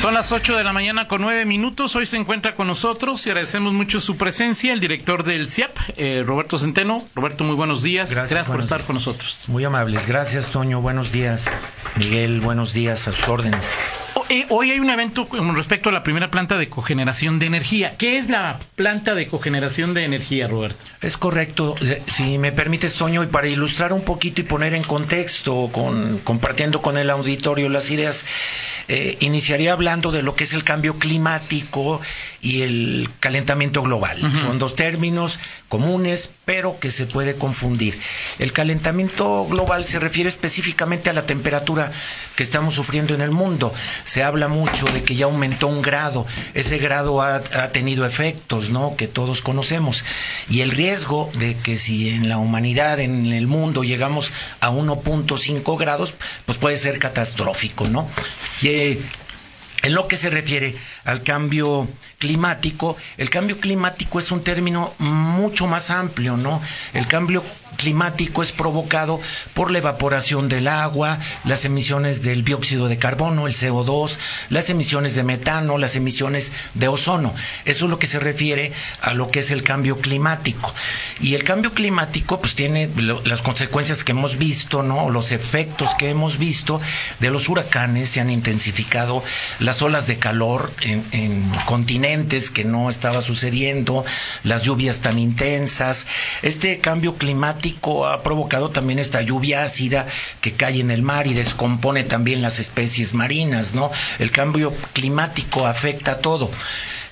Son las 8 de la mañana con 9 minutos. Hoy se encuentra con nosotros y agradecemos mucho su presencia el director del CIAP, eh, Roberto Centeno. Roberto, muy buenos días. Gracias, por estar con nosotros. Muy amables. Gracias, Toño. Buenos días. Miguel, buenos días a sus órdenes. Eh, hoy hay un evento con respecto a la primera planta de cogeneración de energía. ¿Qué es la planta de cogeneración de energía, Roberto? Es correcto. Eh, si me permites, Toño, y para ilustrar un poquito y poner en contexto, con, compartiendo con el auditorio las ideas, eh, iniciaría hablando de lo que es el cambio climático y el calentamiento global. Son dos términos comunes, pero que se puede confundir. El calentamiento global se refiere específicamente a la temperatura que estamos sufriendo en el mundo. Se habla mucho de que ya aumentó un grado. Ese grado ha, tenido efectos, ¿no? Que todos conocemos. Y el riesgo de que si en la humanidad, en el mundo, llegamos a 1.5 grados, pues puede ser catastrófico, ¿no? Y, eh, en lo que se refiere al cambio climático, el cambio climático es un término mucho más amplio, ¿no? El cambio climático es provocado por la evaporación del agua, las emisiones del dióxido de carbono, el CO2, las emisiones de metano, las emisiones de ozono. Eso es lo que se refiere a lo que es el cambio climático. Y el cambio climático pues tiene las consecuencias que hemos visto, ¿no? Los efectos que hemos visto de los huracanes, se han intensificado las olas de calor en, en continentes que no estaba sucediendo, las lluvias tan intensas. Este cambio climático ha provocado también esta lluvia ácida que cae en el mar y descompone también las especies marinas, ¿no? El cambio climático afecta todo.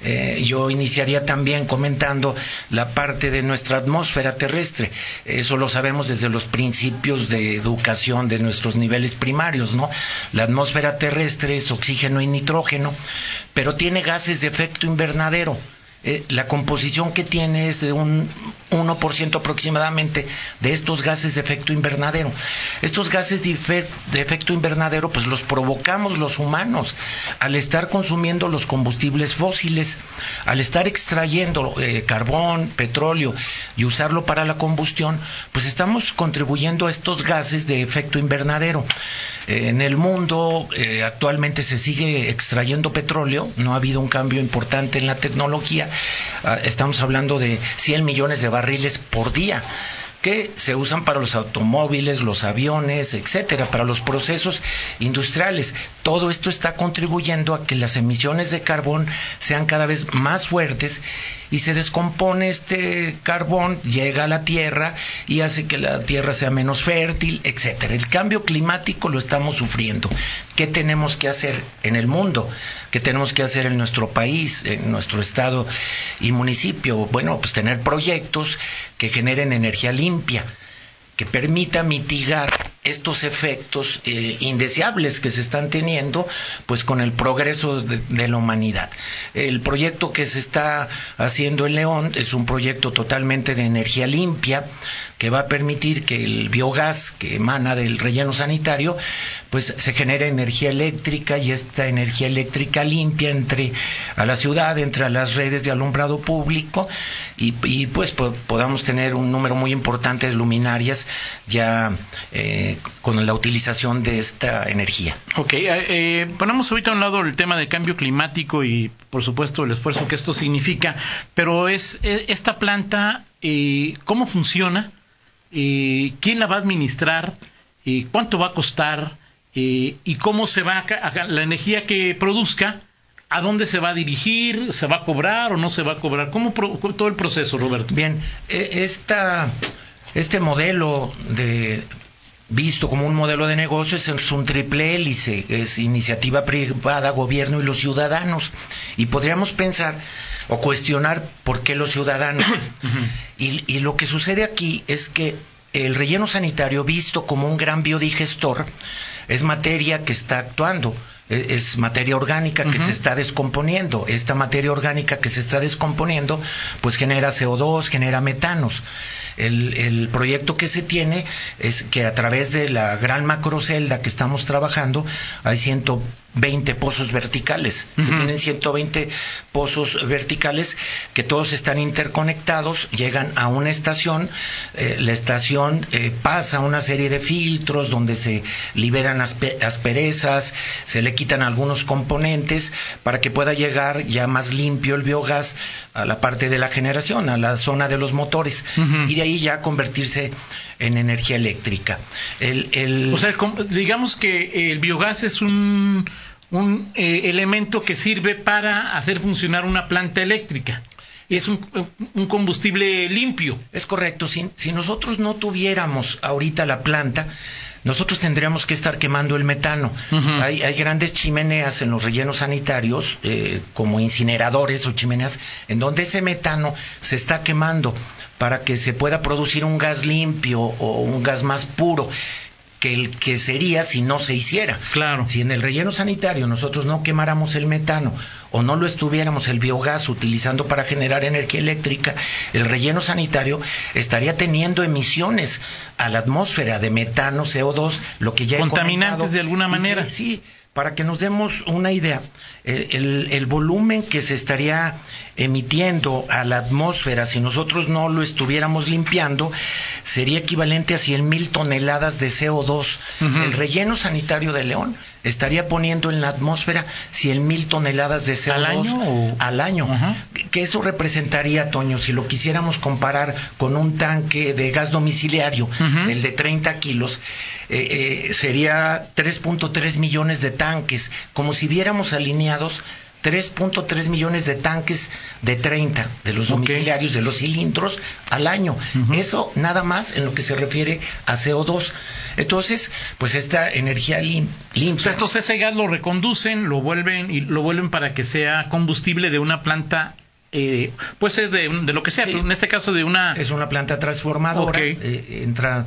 Eh, yo iniciaría también comentando la parte de nuestra atmósfera terrestre. Eso lo sabemos desde los principios de educación de nuestros niveles primarios, ¿no? La atmósfera terrestre es oxígeno y nitrógeno, pero tiene gases de efecto invernadero eh, la composición que tiene es de un 1% aproximadamente de estos gases de efecto invernadero. Estos gases de, efecto invernadero pues los provocamos los humanos al estar consumiendo los combustibles fósiles, al estar extrayendo eh, carbón, petróleo y usarlo para la combustión, pues estamos contribuyendo a estos gases de efecto invernadero. Eh, en el mundo actualmente se sigue extrayendo petróleo, no ha habido un cambio importante en la tecnología, estamos hablando de 100 millones de barriles por día que se usan para los automóviles, los aviones, etcétera, para los procesos industriales. Todo esto está contribuyendo a que las emisiones de carbón sean cada vez más fuertes y se descompone este carbón, llega a la tierra y hace que la tierra sea menos fértil, etcétera. El cambio climático lo estamos sufriendo. ¿Qué tenemos que hacer en el mundo? ¿Qué tenemos que hacer en nuestro país, en nuestro estado y municipio? Bueno, pues tener proyectos que generen energía limpia, que permita mitigar estos efectos eh, indeseables que se están teniendo pues con el progreso de, la humanidad. El proyecto que se está haciendo en León es un proyecto totalmente de energía limpia que va a permitir que el biogás que emana del relleno sanitario pues se genere energía eléctrica y esta energía eléctrica limpia entre a la ciudad, entre a las redes de alumbrado público y, pues podamos tener un número muy importante de luminarias ya eh, con la utilización de esta energía. Ok, eh, eh, ponemos ahorita a un lado el tema del cambio climático y por supuesto el esfuerzo que esto significa, pero es esta planta, ¿cómo funciona? ¿Quién la va a administrar? ¿Cuánto va a costar? ¿Y cómo se va a, la energía que produzca? ¿A dónde se va a dirigir? ¿Se va a cobrar o no se va a cobrar? ¿Cómo todo el proceso, Roberto? Bien, e, esta este modelo de visto como un modelo de negocio es un triple hélice, es iniciativa privada, gobierno y los ciudadanos. Y podríamos pensar o cuestionar por qué los ciudadanos. y, y lo que sucede aquí es que el relleno sanitario, visto como un gran biodigestor, es materia que está actuando es materia orgánica que se está descomponiendo. Esta materia orgánica que se está descomponiendo, pues genera CO2, genera metanos. El, el, proyecto que se tiene es que a través de la gran macrocelda que estamos trabajando, hay 120 pozos verticales. Se tienen 120 pozos verticales que todos están interconectados, llegan a una estación, eh, la estación eh, pasa una serie de filtros donde se liberan asperezas, se le quitan algunos componentes para que pueda llegar ya más limpio el biogás a la parte de la generación, a la zona de los motores. Y de ahí ya convertirse en energía eléctrica. El, O sea, digamos que el biogás es un, un eh, elemento que sirve para hacer funcionar una planta eléctrica es un, un, combustible limpio. Es correcto. Si, si, nosotros no tuviéramos ahorita la planta, nosotros tendríamos que estar quemando el metano. hay, hay, grandes chimeneas en los rellenos sanitarios, eh, como incineradores o chimeneas, en donde ese metano se está quemando para que se pueda producir un gas limpio o un gas más puro que el que sería si no se hiciera. Claro. Si en el relleno sanitario nosotros no quemáramos el metano o no lo estuviéramos el biogás utilizando para generar energía eléctrica, el relleno sanitario estaría teniendo emisiones a la atmósfera de metano, CO2, lo que ya contaminantes de alguna manera. sí, para que nos demos una idea, el, volumen que se estaría emitiendo a la atmósfera si nosotros no lo estuviéramos limpiando sería equivalente a 100 mil toneladas de CO2. El relleno sanitario de León estaría poniendo en la atmósfera 100 mil toneladas de CO2 al año. Al año. Que eso representaría, Toño, si lo quisiéramos comparar con un tanque de gas domiciliario, el de 30 kilos, eh, eh, sería 3.3 millones de tanques, como si viéramos alineados 3.3 millones de tanques de 30 de los domiciliarios, de los cilindros al año. Eso nada más en lo que se refiere a CO2. Entonces, pues esta energía limpia. O sea, estos ese gas lo reconducen, lo vuelven y lo vuelven para que sea combustible de una planta eh, puede ser de, lo que sea, en este caso de una... Es una planta transformadora, eh, entra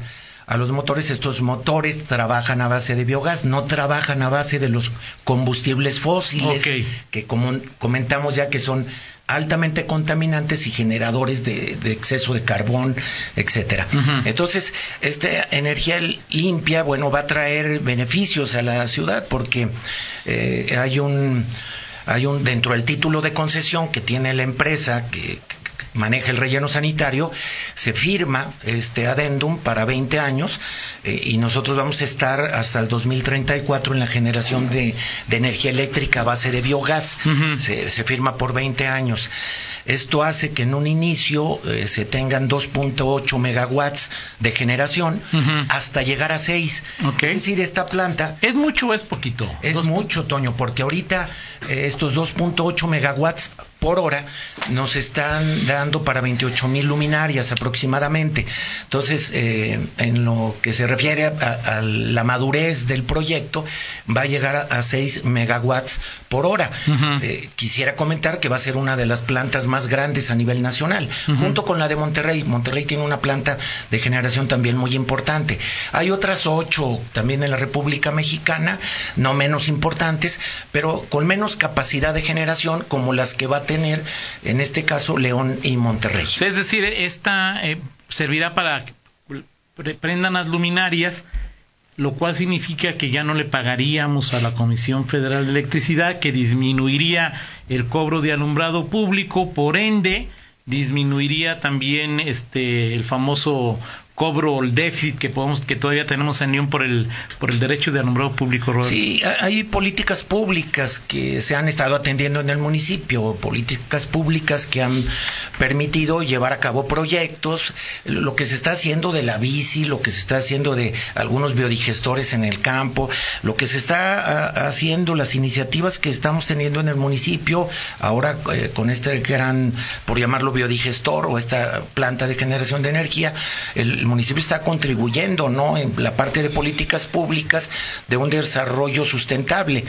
a los motores. Estos motores trabajan a base de biogás, no trabajan a base de los combustibles fósiles, que como comentamos ya que son altamente contaminantes y generadores de, exceso de carbón, etcétera. Entonces, esta energía limpia, bueno, va a traer beneficios a la ciudad porque eh, hay un hay un dentro del título de concesión que tiene la empresa que, maneja el relleno sanitario, se firma este adendum para 20 años eh, y nosotros vamos a estar hasta el 2034 en la generación de, energía eléctrica a base de biogás. se, se, firma por 20 años. Esto hace que en un inicio eh, se tengan 2.8 megawatts de generación hasta llegar a 6. Es decir, esta planta... ¿Es mucho o es poquito? Es mucho, Toño, porque ahorita eh, estos 2.8 megawatts por hora nos están dando para 28 mil luminarias aproximadamente. Entonces, eh, en lo que se refiere a, la madurez del proyecto, va a llegar a, 6 megawatts por hora. quisiera comentar que va a ser una de las plantas más grandes a nivel nacional, junto con la de Monterrey. Monterrey tiene una planta de generación también muy importante. Hay otras ocho también en la República Mexicana, no menos importantes, pero con menos capacidad de generación como las que va a tener, en este caso, León y Monterrey. Es decir, esta eh, servirá para que prendan las luminarias lo cual significa que ya no le pagaríamos a la Comisión Federal de Electricidad, que disminuiría el cobro de alumbrado público, por ende disminuiría también este el famoso cobro el déficit que podemos que todavía tenemos en Unión por el por el derecho de alumbrado público. Sí, hay políticas públicas que se han estado atendiendo en el municipio, políticas públicas que han permitido llevar a cabo proyectos, lo que se está haciendo de la bici, lo que se está haciendo de algunos biodigestores en el campo, lo que se está haciendo, las iniciativas que estamos teniendo en el municipio, ahora eh, con este gran, por llamarlo biodigestor o esta planta de generación de energía, el municipio está contribuyendo, ¿no? En la parte de políticas públicas de un desarrollo sustentable.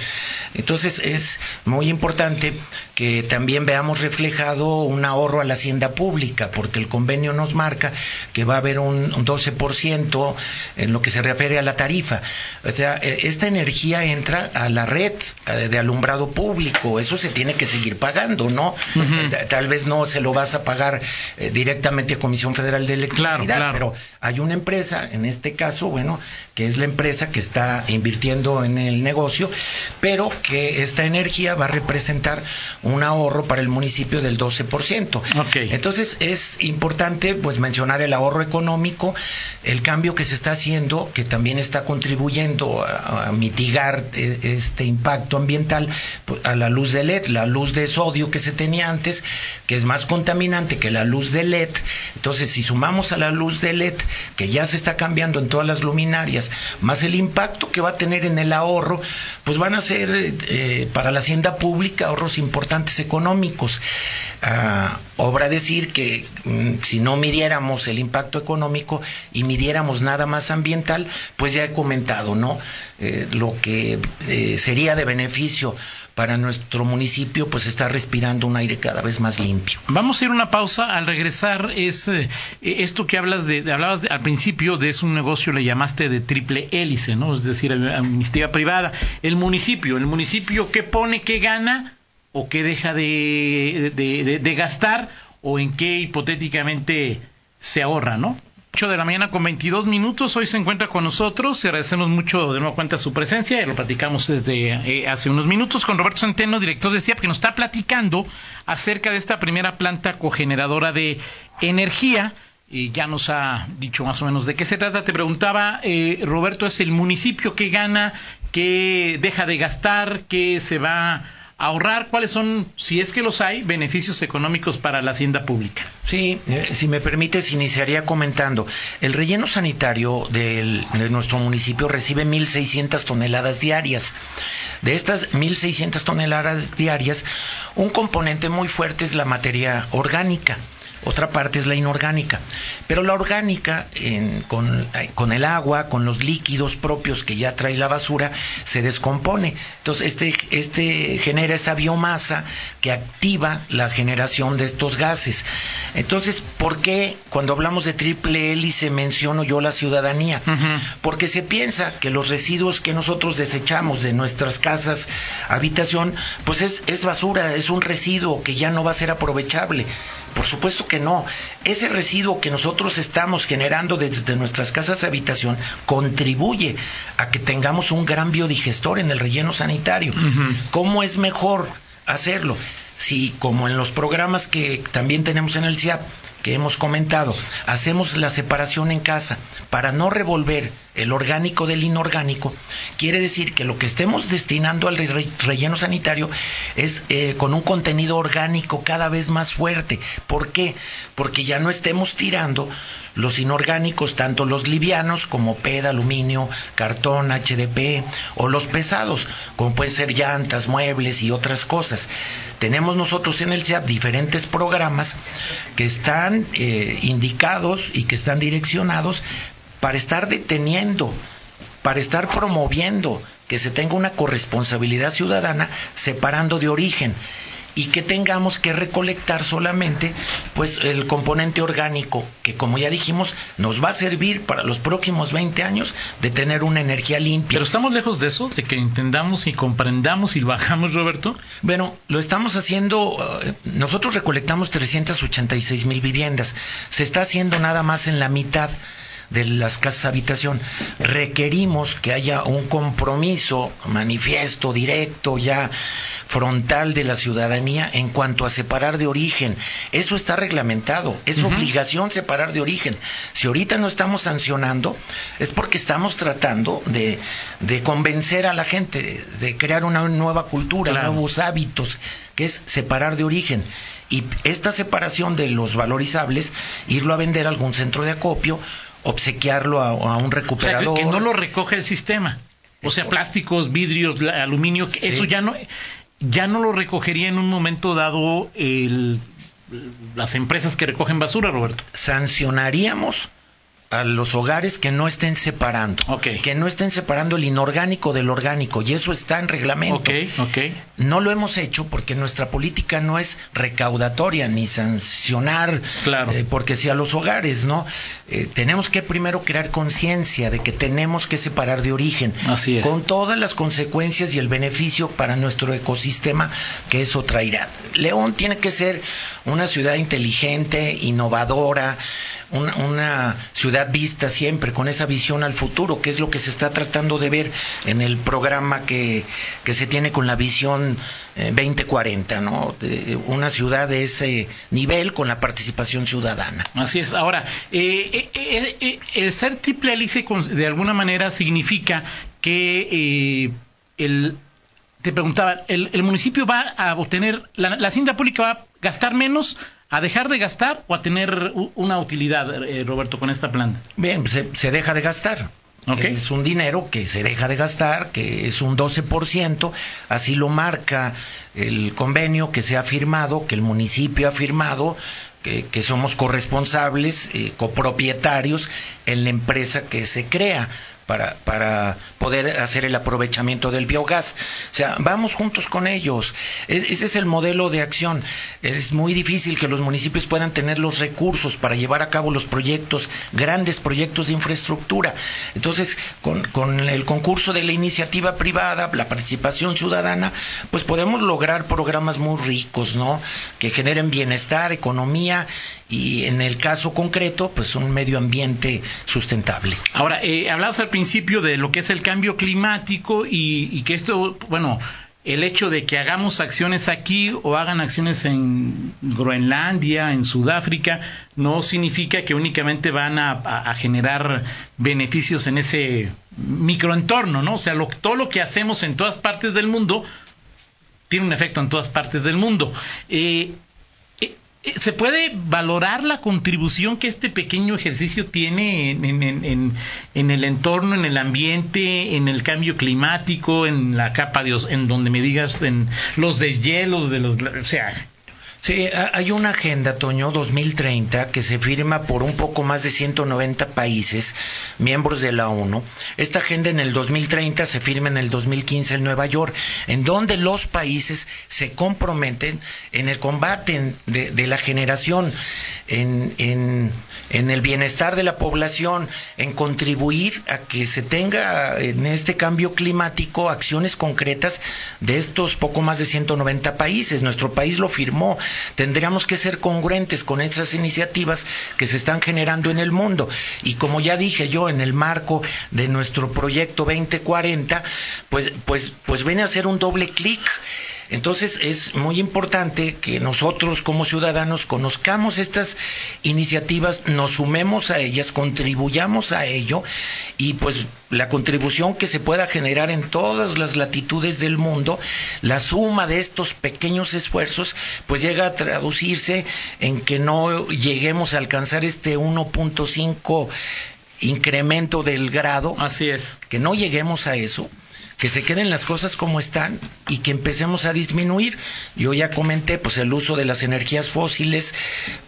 Entonces es muy importante que también veamos reflejado un ahorro a la hacienda pública, porque el convenio nos marca que va a haber un, un 12% en lo que se refiere a la tarifa. O sea, e, esta energía entra a la red eh, de alumbrado público, eso se tiene que seguir pagando, ¿no? Eh, Tal vez no se lo vas a pagar eh, directamente a Comisión Federal de Electricidad, pero hay una empresa, en este caso, bueno, que es la empresa que está invirtiendo en el negocio, pero que esta energía va a representar un ahorro para el municipio del 12%. Ok. Entonces es importante pues mencionar el ahorro económico, el cambio que se está haciendo, que también está contribuyendo a, a mitigar eh, este impacto ambiental pues, a la luz de LED, la luz de sodio que se tenía antes, que es más contaminante que la luz de LED. Entonces, si sumamos a la luz de LED, que ya se está cambiando en todas las luminarias, más el impacto que va a tener en el ahorro, pues van a ser eh, para la hacienda pública ahorros importantes económicos. Ah, obra decir que mm, si no midiéramos el impacto económico y midiéramos nada más ambiental, pues ya he comentado, ¿no? Eh, lo que eh, sería de beneficio para nuestro municipio, pues está respirando un aire cada vez más limpio. Vamos a ir una pausa. Al regresar, es esto que hablas de- hablabas al principio de es un negocio, le llamaste de triple hélice, ¿no? Es decir, amnistía privada. El municipio, el municipio, ¿qué pone, qué gana o qué deja de, de- gastar o en qué hipotéticamente se ahorra, ¿no? 8 de la mañana con 22 minutos. Hoy se encuentra con nosotros y agradecemos mucho de nuevo cuenta su presencia. Ya lo platicamos desde eh, hace unos minutos con Roberto Centeno, director de CIAP, que nos está platicando acerca de esta primera planta cogeneradora de energía. Y ya nos ha dicho más o menos de qué se trata. Te preguntaba, eh, Roberto, ¿es el municipio que gana, que deja de gastar, que se va a ahorrar? ¿Cuáles son, si es que los hay, beneficios económicos para la hacienda pública? Sí, eh, si me permites, iniciaría comentando. El relleno sanitario de nuestro municipio recibe 1.600 toneladas diarias. De estas 1.600 toneladas diarias, un componente muy fuerte es la materia orgánica. Otra parte es la inorgánica. Pero la orgánica, en- con, eh, con el agua, con los líquidos propios que ya trae la basura, se descompone. Entonces, este, este genera esa biomasa que activa la generación de estos gases. Entonces, ¿por qué cuando hablamos de triple hélice menciono yo la ciudadanía? Porque se piensa que los residuos que nosotros desechamos de nuestras casas, habitación, pues es, es basura, es un residuo que ya no va a ser aprovechable. Por supuesto que no. Ese residuo que nosotros estamos generando desde nuestras casas de habitación contribuye a que tengamos un gran biodigestor en el relleno sanitario. ¿Cómo es mejor hacerlo? Si, como en los programas que también tenemos en el CIAP, que hemos comentado, hacemos la separación en casa para no revolver el orgánico del inorgánico, quiere decir que lo que estemos destinando al re- relleno sanitario es eh, con un contenido orgánico cada vez más fuerte. ¿Por qué? Porque ya no estemos tirando los inorgánicos, tanto los livianos como PED, aluminio, cartón, HDP, o los pesados, como pueden ser llantas, muebles y otras cosas. Tenemos nosotros en el CIAP diferentes programas que están eh, indicados y que están direccionados para estar deteniendo, para estar promoviendo que se tenga una corresponsabilidad ciudadana separando de origen y que tengamos que recolectar solamente pues el componente orgánico que como ya dijimos nos va a servir para los próximos 20 años de tener una energía limpia. Pero estamos lejos de eso, de que entendamos y comprendamos y lo hagamos, Roberto. Bueno, lo estamos haciendo, eh, nosotros recolectamos 386 mil viviendas, se está haciendo nada más en la mitad de las casas habitación. Requerimos que haya un compromiso manifiesto, directo, ya frontal de la ciudadanía en cuanto a separar de origen. Eso está reglamentado, es obligación separar de origen. Si ahorita no estamos sancionando, es porque estamos tratando de, de convencer a la gente, de, de crear una nueva cultura, Claro. nuevos hábitos, que es separar de origen. Y esta separación de los valorizables, irlo a vender a algún centro de acopio, obsequiarlo a, a un O sea, que, recuperador. que no lo recoge el sistema. O sea, plásticos, vidrios, aluminio, que Sí. eso ya no, ya no lo recogería en un momento dado el, las empresas que recogen basura, Roberto. sancionaríamos a los hogares que no estén separando. Que no estén separando el inorgánico del orgánico. Y eso está en reglamento. No lo hemos hecho porque nuestra política no es recaudatoria ni sancionar Claro. eh, porque sea los hogares, ¿no? Eh, tenemos que primero crear conciencia de que tenemos que separar de origen. Así es. Con todas las consecuencias y el beneficio para nuestro ecosistema que eso traerá. León tiene que ser una ciudad inteligente, innovadora, una, una ciudad vista siempre con esa visión al futuro, que es lo que se está tratando de ver en el programa que, que se tiene con la visión eh, 2040, ¿no? De una ciudad de ese nivel con la participación ciudadana. Así es. Ahora, eh, eh, eh, eh, el ser triple hélice de alguna manera significa que eh, el te preguntaba, el, el municipio va a obtener, la, la hacienda pública va a gastar menos, a dejar de gastar o a tener una utilidad, eh, Roberto, con esta planta. Bien, se, se deja de gastar. Ok. Es un dinero que se deja de gastar, que es un 12%, así lo marca el convenio que se ha firmado, que el municipio ha firmado, que, que somos corresponsables, eh, copropietarios en la empresa que se crea para, para poder hacer el aprovechamiento del biogás. O sea, vamos juntos con ellos. Es- ese es el modelo de acción. Es muy difícil que los municipios puedan tener los recursos para llevar a cabo los proyectos, grandes proyectos de infraestructura. Entonces, con, con el concurso de la iniciativa privada, la participación ciudadana, pues podemos lograr programas muy ricos, ¿no? Que generen bienestar, economía y en el caso concreto, pues un medio ambiente sustentable. Ahora, eh, al principio de lo que es el cambio climático y, que esto, bueno, el hecho de que hagamos acciones aquí o hagan acciones en Groenlandia, en Sudáfrica, no significa que únicamente van a, generar beneficios en ese microentorno, ¿no? O sea, lo- todo lo que hacemos en todas partes del mundo tiene un efecto en todas partes del mundo. Eh, ¿Se puede valorar la contribución que este pequeño ejercicio tiene en, en- en- el entorno, en el ambiente, en el cambio climático, en la capa de en donde me digas, en los deshielos de los, o sea, Sí, ha- hay una agenda, Toño, 2030, que se firma por un poco más de 190 países, miembros de la ONU. Esta agenda en el 2030 se firma en el 2015 en Nueva York, en donde los países se comprometen en el combate de, de la generación, en, en- en el bienestar de la población, en contribuir a que se tenga en este cambio climático acciones concretas de estos poco más de 190 países. Nuestro país lo firmó. Tendríamos que ser congruentes con esas iniciativas que se están generando en el mundo. Y como ya dije yo, en el marco de nuestro proyecto 2040, pues, pues, pues viene a ser un doble clic. Entonces es muy importante que nosotros como ciudadanos conozcamos estas iniciativas, nos sumemos a ellas, contribuyamos a ello y pues la contribución que se pueda generar en todas las latitudes del mundo, la suma de estos pequeños esfuerzos pues llega a traducirse en que no lleguemos a alcanzar este 1.5 incremento del grado, así es. que no lleguemos a eso, que se queden las cosas como están y que empecemos a disminuir. Yo ya comenté, pues el uso de las energías fósiles,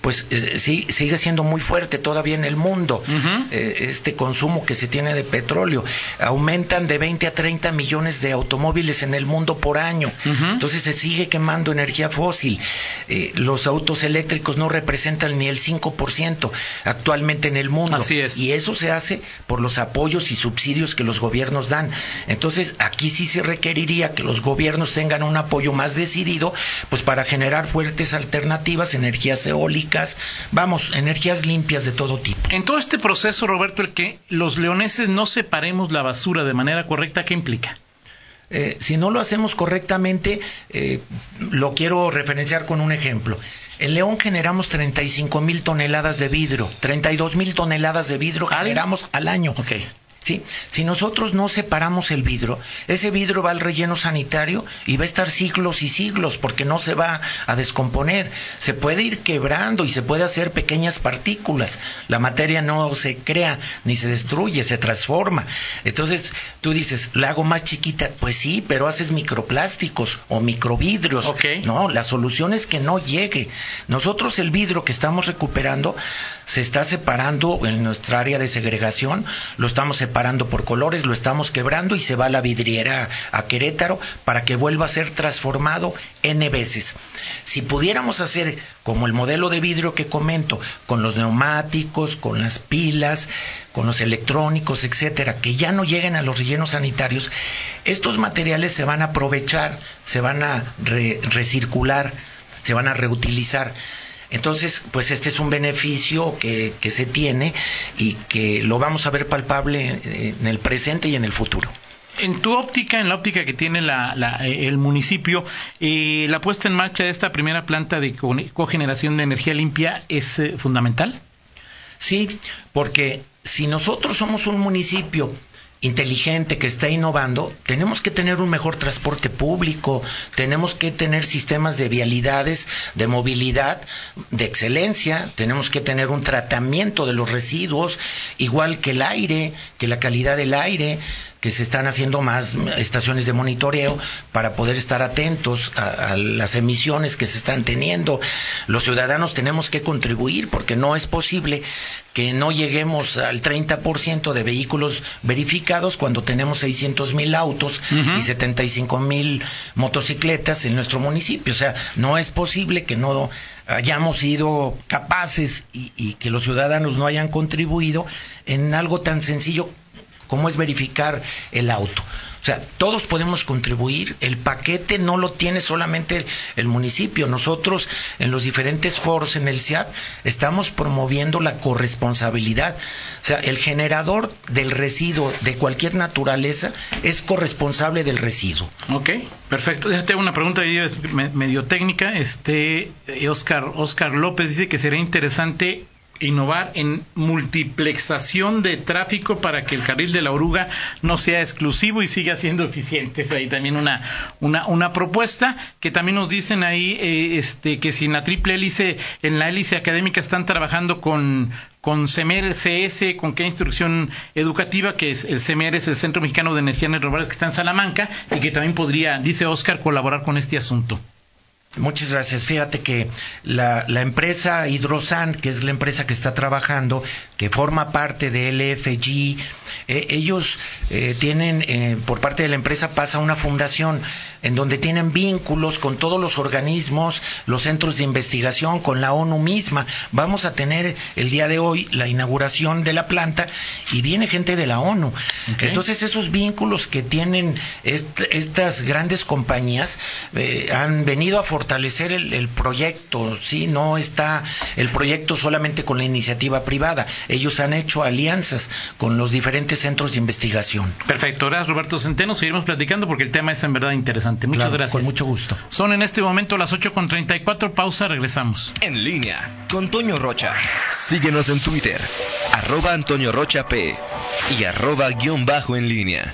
pues eh, sí, sigue siendo muy fuerte todavía en el mundo. Eh, este consumo que se tiene de petróleo aumentan de 20 a 30 millones de automóviles en el mundo por año. Entonces se sigue quemando energía fósil. Eh, los autos eléctricos no representan ni el 5% actualmente en el mundo. Así es. Y eso se hace por los apoyos y subsidios que los gobiernos dan. Entonces, aquí sí se requeriría que los gobiernos tengan un apoyo más decidido, pues para generar fuertes alternativas, energías eólicas, vamos, energías limpias de todo tipo. En todo este proceso, Roberto, el que los leoneses no separemos la basura de manera correcta, ¿qué implica? Eh, si no lo hacemos correctamente, eh, lo quiero referenciar con un ejemplo. En León generamos 35 mil toneladas de vidrio, 32 mil toneladas de vidrio ¿Al? generamos al año. ¿Sí? Si nosotros no separamos el vidrio, ese vidrio va al relleno sanitario y va a estar siglos y siglos porque no se va a descomponer. Se puede ir quebrando y se puede hacer pequeñas partículas. La materia no se crea ni se destruye, se transforma. Entonces tú dices, la hago más chiquita. Pues sí, pero haces microplásticos o microvidrios. No, la solución es que no llegue. Nosotros el vidrio que estamos recuperando se está separando en nuestra área de segregación, lo estamos separando por colores, lo estamos quebrando y se va a la vidriera a Querétaro para que vuelva a ser transformado N veces. Si pudiéramos hacer como el modelo de vidrio que comento, con los neumáticos, con las pilas, con los electrónicos, etcétera, que ya no lleguen a los rellenos sanitarios, estos materiales se van a aprovechar, se van a recircular, se van a reutilizar. Entonces, pues este es un beneficio que, se tiene y que lo vamos a ver palpable en el presente y en el futuro. En tu óptica, en la óptica que tiene el municipio, eh, la puesta en marcha de esta primera planta de cogeneración de energía limpia es eh, fundamental. Sí, porque si nosotros somos un municipio inteligente que está innovando, tenemos que tener un mejor transporte público, tenemos que tener sistemas de vialidades, de movilidad, de excelencia, tenemos que tener un tratamiento de los residuos, igual que el aire, que la calidad del aire, que se están haciendo más estaciones de monitoreo para poder estar atentos a, las emisiones que se están teniendo. Los ciudadanos tenemos que contribuir porque no es posible que no lleguemos al 30% de vehículos verificados cuando tenemos 600 mil autos y 75 mil motocicletas en nuestro municipio. O sea, no es posible que no hayamos sido capaces y, y que los ciudadanos no hayan contribuido en algo tan sencillo cómo es verificar el auto. O sea, todos podemos contribuir. El paquete no lo tiene solamente el municipio. Nosotros, en los diferentes foros en el CIAP, estamos promoviendo la corresponsabilidad. O sea, el generador del residuo de cualquier naturaleza es corresponsable del residuo. Ok, perfecto. Déjate una pregunta medio técnica. Este, Oscar, Oscar López dice que sería interesante innovar en multiplexación de tráfico para que el carril de la oruga no sea exclusivo y siga siendo eficiente. Es ahí también una, una, una propuesta que también nos dicen ahí eh, este, que si en la triple hélice, en la hélice académica están trabajando con, con CEMER CS, con qué instrucción educativa, que es el CEMER, es el Centro Mexicano de Energía Renovables que está en Salamanca y que también podría, dice Oscar, colaborar con este asunto. Muchas gracias. Fíjate que la, empresa Hidrosan, que es la empresa que está trabajando, que forma parte de LFG, eh, ellos eh, tienen, eh, por parte de la empresa pasa una fundación en donde tienen vínculos con todos los organismos, los centros de investigación, con la ONU misma. Vamos a tener el día de hoy la inauguración de la planta y viene gente de la ONU. Entonces esos vínculos que tienen estas grandes compañías han venido a fortalecer el, proyecto, ¿sí? No está el proyecto solamente con la iniciativa privada. Ellos han hecho alianzas con los diferentes centros de investigación. Perfecto. Gracias, Roberto Centeno. Seguiremos platicando porque el tema es en verdad interesante. Muchas gracias. Con mucho gusto. Son en este momento las 8.34. Pausa, regresamos. En línea con Toño Rocha. Síguenos en Twitter, arroba Antonio Rocha P y arroba guion bajo en línea.